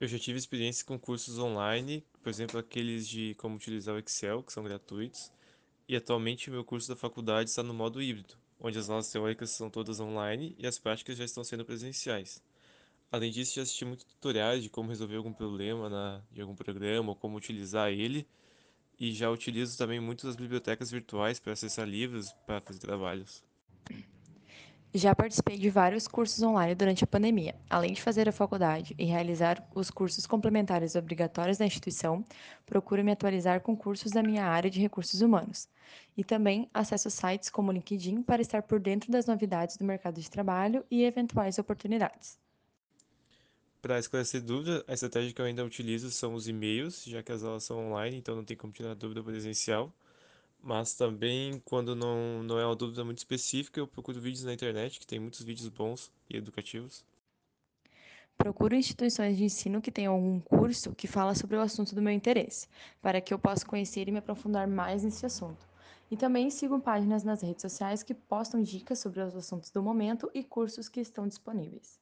Eu já tive experiência com cursos online, por exemplo, aqueles de como utilizar o Excel, que são gratuitos, e atualmente o meu curso da faculdade está no modo híbrido, onde as aulas teóricas são todas online e as práticas já estão sendo presenciais. Além disso, já assisti muitos tutoriais de como resolver algum problema na, de algum programa ou como utilizar ele, e já utilizo também muito as bibliotecas virtuais para acessar livros para fazer trabalhos. Já participei de vários cursos online durante a pandemia. Além de fazer a faculdade e realizar os cursos complementares obrigatórios da instituição, procuro me atualizar com cursos da minha área de recursos humanos. E também acesso sites como o LinkedIn para estar por dentro das novidades do mercado de trabalho e eventuais oportunidades. Para esclarecer dúvida, a estratégia que eu ainda utilizo são os e-mails, já que as aulas são online, então não tem como tirar dúvida presencial. Mas também, quando não, não é uma dúvida muito específica, eu procuro vídeos na internet, que tem muitos vídeos bons e educativos. Procuro instituições de ensino que tenham algum curso que fala sobre o assunto do meu interesse, para que eu possa conhecer e me aprofundar mais nesse assunto. E também sigo páginas nas redes sociais que postam dicas sobre os assuntos do momento e cursos que estão disponíveis.